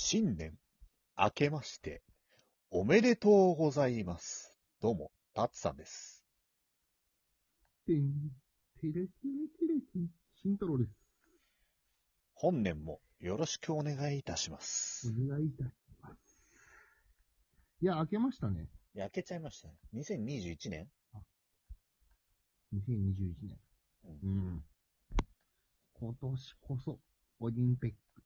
新年明けまして、おめでとうございます。どうも、タツさんです。てん、てれてれてれてん、慎太郎です。本年もよろしくお願いいたします。お願いいたします。いや、明けましたね。焼けちゃいましたね。2021年？2021年。うん。今年こそ、オリンピック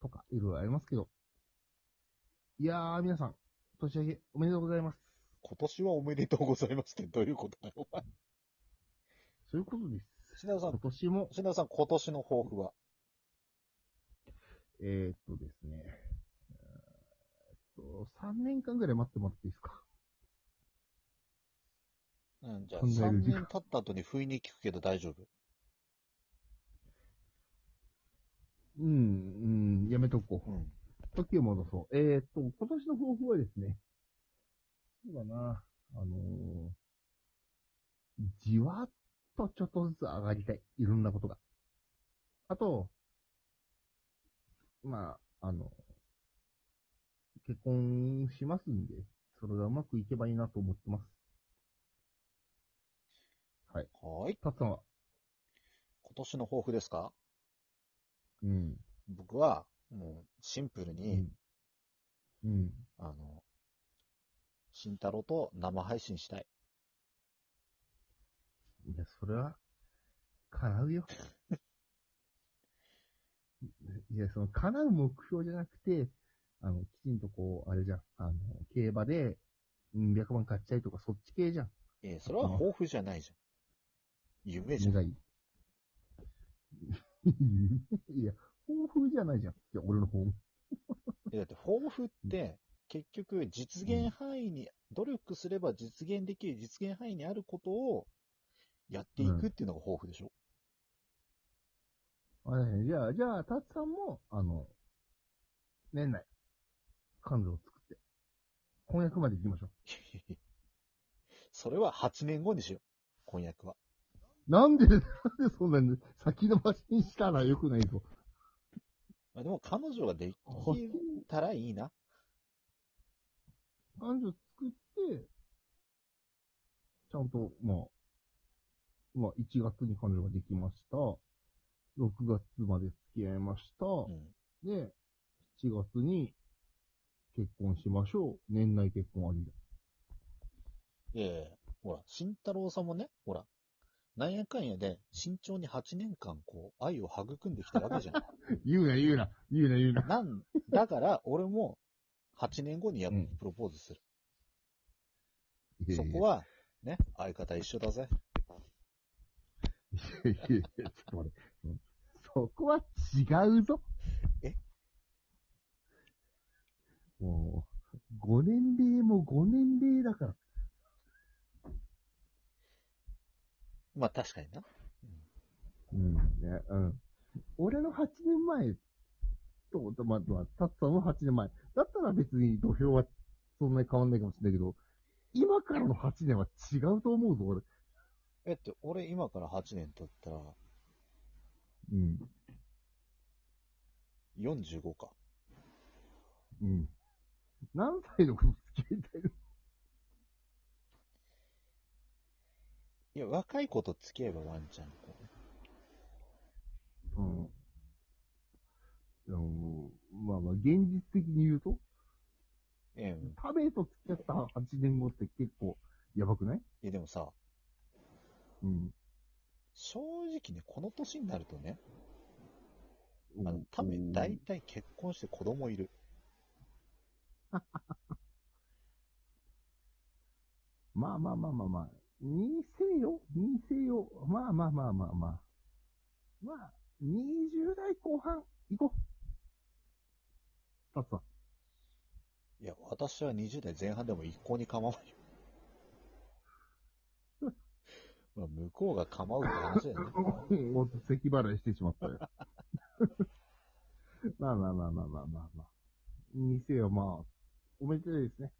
とか、いろいろありますけど。いやー、皆さん、年明けおめでとうございます。今年はおめでとうございますってどういうことだよ、お前。そういうことです。品田さん今、年も、品田さん、今年の抱負は？えー、っとですね、えーっと、3年間ぐらい待ってもらっていいですか？うん、じゃあ、考え3る時間年経った後に不意に聞くけど大丈夫？うん、うん、やめとこう。うん。時を戻そう。えー、っと、今年の抱負はですね、そうだな、あのーじわっとちょっとずつ上がりたい。いろんなことが。あと、まあ、あの、結婚しますんで、それがうまくいけばいいなと思ってます。はい。はーい。たっさんは？今年の抱負ですか？うん。僕は、もう、シンプルに、うん。うん。あの、慎太郎と生配信したい。いや、それは、叶うよ。いや、その、叶う目標じゃなくて、あの、きちんとこう、あれじゃん、あの、競馬で、うん100万買っちゃいとか、そっち系じゃん。えーそれは抱負じゃないじゃん。夢じゃん。願い。いや、豊富じゃないじゃん。いや、俺の方。えだって抱負って、結局、実現範囲に、努力すれば実現できる実現範囲にあることをやっていくっていうのが抱負でしょ？あれ、じゃあ、じゃあ、たつさんも、あの、年内、彼女を作って、婚約まで行きましょう。それは8年後にしよう。婚約は。なんで、なんでそんなに先延ばしにしたらよくないぞ。まあ、でも彼女ができたらいいな。彼女作って、ちゃんと、まあ、まあ、1月に彼女ができました。6月まで付き合いました。うん。で、7月に結婚しましょう。年内結婚ありだ。いやいやいやほら、慎太郎さんもね、ほら、なんやかんやで、慎重に8年間、こう、愛を育んできたわけじゃん。言うな、言うな、言うな、言うな。なん、だから、俺も、8年後にやっぱうんプロポーズする。いやいやそこは、ね、相方一緒だぜ。いやいやいや、ちょっと待って。そこは違うぞ。え？もう、ご年齢もご年齢だから。まあ確かにな。うん。ね、うん。俺の8年前と、まあ、まあ、タッツさんの8年前。だったら別に土俵はそんなに変わんないかもしれないけど、今からの8年は違うと思うぞ、俺。えって、俺今から8年経ったら、うん。45か。うん。何歳の子と付き合いたいのいや、若い子と付き合えばワンちゃん。こううん。でも、まあまあ、現実的に言うと、ええタベと付き合った8年後って結構やばくない？いやでもさ、うん。正直ね、この年になるとね、あのうん、多分大体結婚して子供いる。まあまあまあまあまあ。にせよにせよ。まあまあまあまあまあ。まあ、20代後半、行こう。たっさん。いや、私は20代前半でも一向に構わないよ。まあ、向こうが構うって話だよね。もっと咳払いしてしまったよ。まあまあまあまあまあまあまあ。にせよまあ、おめでたいですね。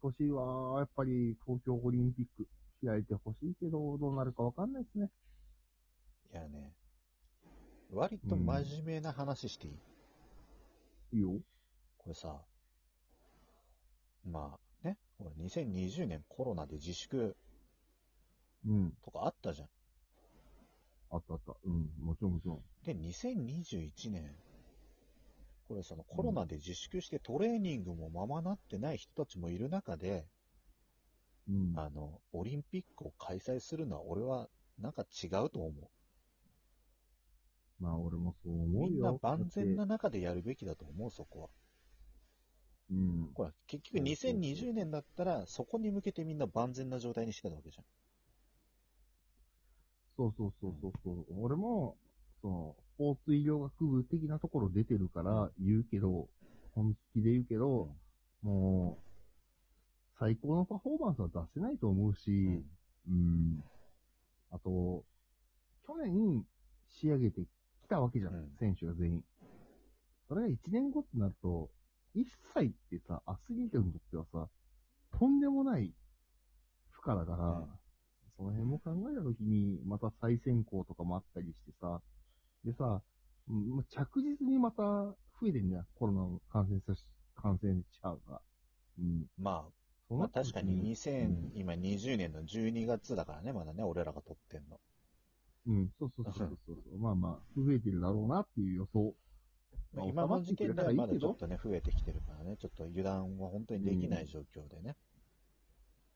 今年は、やっぱり東京オリンピック開いてほしいけど、どうなるかわかんないですね。いやね、割と真面目な話していい、いいよ。これさ、まあね、ほら2020年コロナで自粛うん。とかあったじゃん。あったあった。うん。もちろんもちろん。で、2021年、これそのコロナで自粛してトレーニングもままなってない人たちもいる中で、うん。あの、オリンピックを開催するのは俺はなんか違うと思う。まあ、俺もそう思うよ。みんな万全。な中でやるべきだと思う、そこは。うん。ほら、結局そうそうそう2020年だったら、そこに向けてみんな万全な状態にしてたわけじゃん。そうそうそうそうそう。俺も、その、スポーツ医療学部的なところ出てるから言うけど、本気で言うけど、もう、最高のパフォーマンスは出せないと思うし、うん。あと、去年仕上げてきたわけじゃん、うん選手が全員。それが1年後ってなると、1歳ってさ、アスリートにとってはさ、とんでもない負荷だから、うんその辺も考えたときに、また再選考とかもあったりしてさ、でさ、着実にまた増えてんじゃん、コロナの感染者し、感染者が。うん。まあ、まあ確かに2000、うん。今20年の12月だからね、まだね、俺らが撮ってんの。うん、そうそうそうそうそう。まあまあ、増えてるだろうなっていう予想。まあ今の時点ではまだちょっと。とね、増えてきてるからね、ちょっと油断は本当にできない状況でね。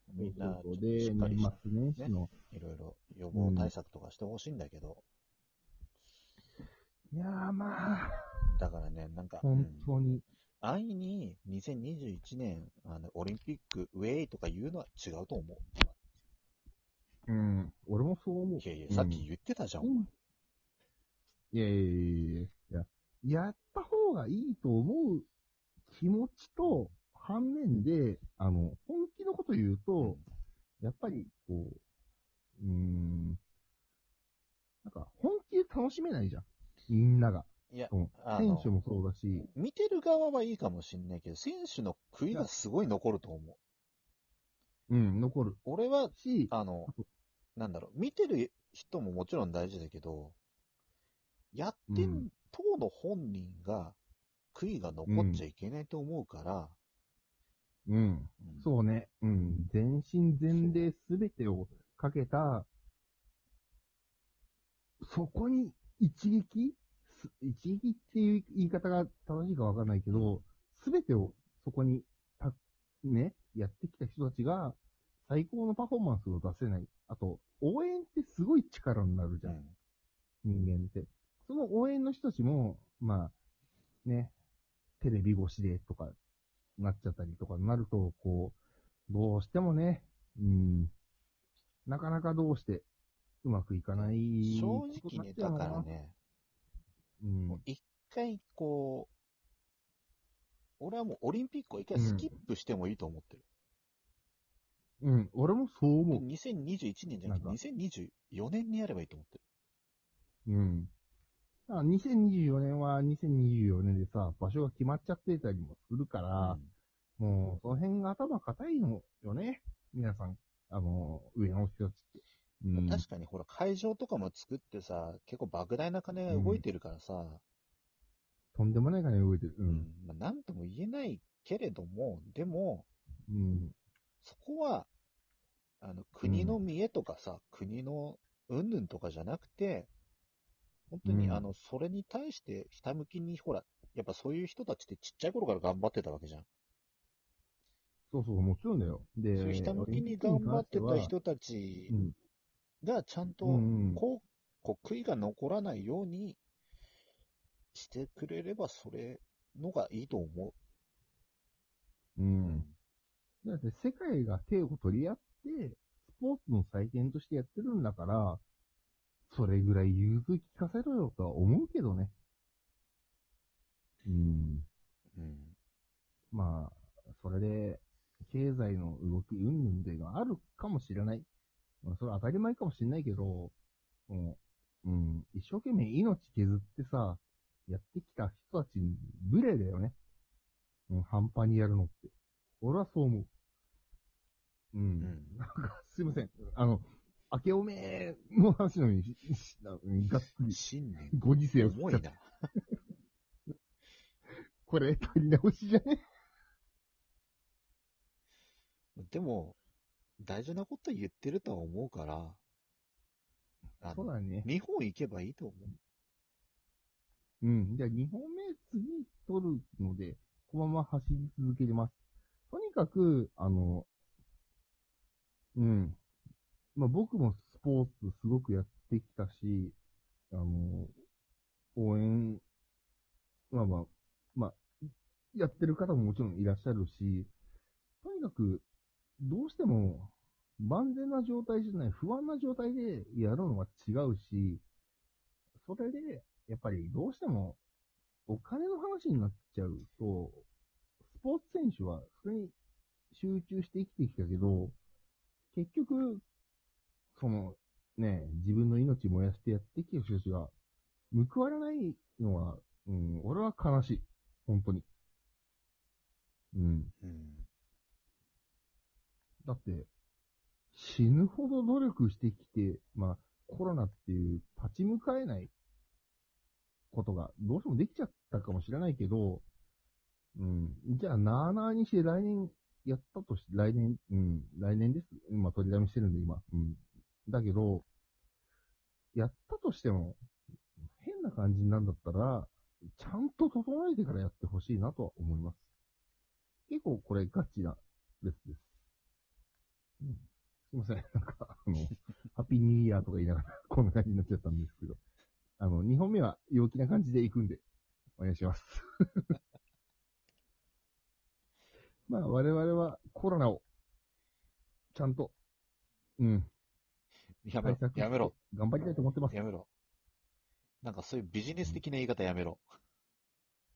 みんな、そうそうしで、っかり年末年始の、いろいろ予防対策とかしてほしいんだけど、いやーまあ、だからね、なんか、本うん。当に、安易に2021年あのオリンピックウェイとか言うのは違うと思う。うん、俺もそう思う。いやいや、さっき言ってたじゃん、うんいやいやいやいやいや、やった方がいいと思う気持ちと、反面で、あの、本気のこと言うと、やっぱり、こう、うーん、なんか、本気で楽しめないじゃん。みんなが。いや、うん。選手もそうだし、見てる側はいいかもしんないけど、選手の悔いがすごい残ると思う。うん、残る。俺は、し、あの、なんだろう、見てる人ももちろん大事だけど、やってん、うん。当の本人が悔いが残っちゃいけないと思うから、うん、うん。そうね、うん、全身全霊すべてをかけた、そこに一撃す一撃っていう言い方が正しいかわかんないけど、すべてをそこにた、ね、やってきた人たちが、最高のパフォーマンスを出せない。あと、応援ってすごい力になるじゃん。人間って。その応援の人たちも、まあ、ね、テレビ越しでとか、なっちゃったりとかになると、こう、どうしてもね、うん、なかなかどうしてうまくいかない正直ね、だからね、うん。一回こう、俺はもうオリンピックを一回スキップしてもいいと思ってる。うん、俺もそう思う。2021年じゃなくてなん2024年にやればいいと思ってる。うん。だから2024年は2024年でさ、場所が決まっちゃってたりもするから、もう、その辺が頭固いのよね。皆さん、あの、上の人たちって。うん。確かにほら、会場とかも作ってさ、結構莫大な金が動いてるからさ、とんでもない金動いてる。う。うんんまあ、なんとも言えないけれども、でも、うん。そこは、あの、国の見栄とかさ、国の云々とかじゃなくて、本当に、うんあの、それに対して、ひたむきに、ほら、やっぱそういう人たちってちっちゃい頃から頑張ってたわけじゃん。そうそう、もちろんだよ。で、そういうひたむきに頑張ってた人たちうん。が、ちゃんと、うんうんこう、こう悔いが残らないようにしてくれれば、それのがいいと思うう。ん。だって世界が手を取り合って、スポーツの祭典としてやってるんだから、それぐらい融通聞かせろよとは思うけどね。うん。うん。まあ、それで、経済の動き、うんぬんというのはあるかもしれない。まあ、それは当たり前かもしれないけど、もう、うん、一生懸命命削ってさ、やってきた人たちに無礼だよね。うん、半端にやるのって。俺はそう思う。うん。うんなんか、すいません。あの、明けおめの話のように、がっつり、新年、ご時世を重いな。これ、取り直しじゃね？でも、大事なこと言ってるとは思うから、あのそうだね。日本行けばいいと思う。うん。じゃあ2本目次取るので、このまま走り続けてます。とにかく、あの、うん。まあ僕もスポーツすごくやってきたし、あの、応援、まあまあ、まあ、やってる方ももちろんいらっしゃるし、とにかく、どうしても、万全な状態じゃない、不安な状態でやるのは違うし、それで、やっぱりどうしても、お金の話になっちゃうと、スポーツ選手はそれに集中して生きてきたけど、結局、その、ね、自分の命燃やしてやってきた人たちが報われないのは、うん、俺は悲しい。本当に。うん。うん。だって、死ぬほど努力してきて、まあ、コロナっていう立ち向かえないことがどうしてもできちゃったかもしれないけど、うん。じゃあ、なーなーにして来年やったとして、来年、うん、来年です。今取りだめしてるんで、今。うん。だけど、やったとしても、変な感じなんだったら、ちゃんと整えてからやってほしいなとは思います。結構これガチなレスです。うん、すいません。なんか、あの、ハッピーニューイヤーとか言いながら、こんな感じになっちゃったんですけど。あの、2本目は陽気な感じで行くんで、お願いします。まあ、我々はコロナを、ちゃんと、うん、やめろやめろ。頑張りたいと思ってます。やめろ。なんかそういうビジネス的な言い方やめろ。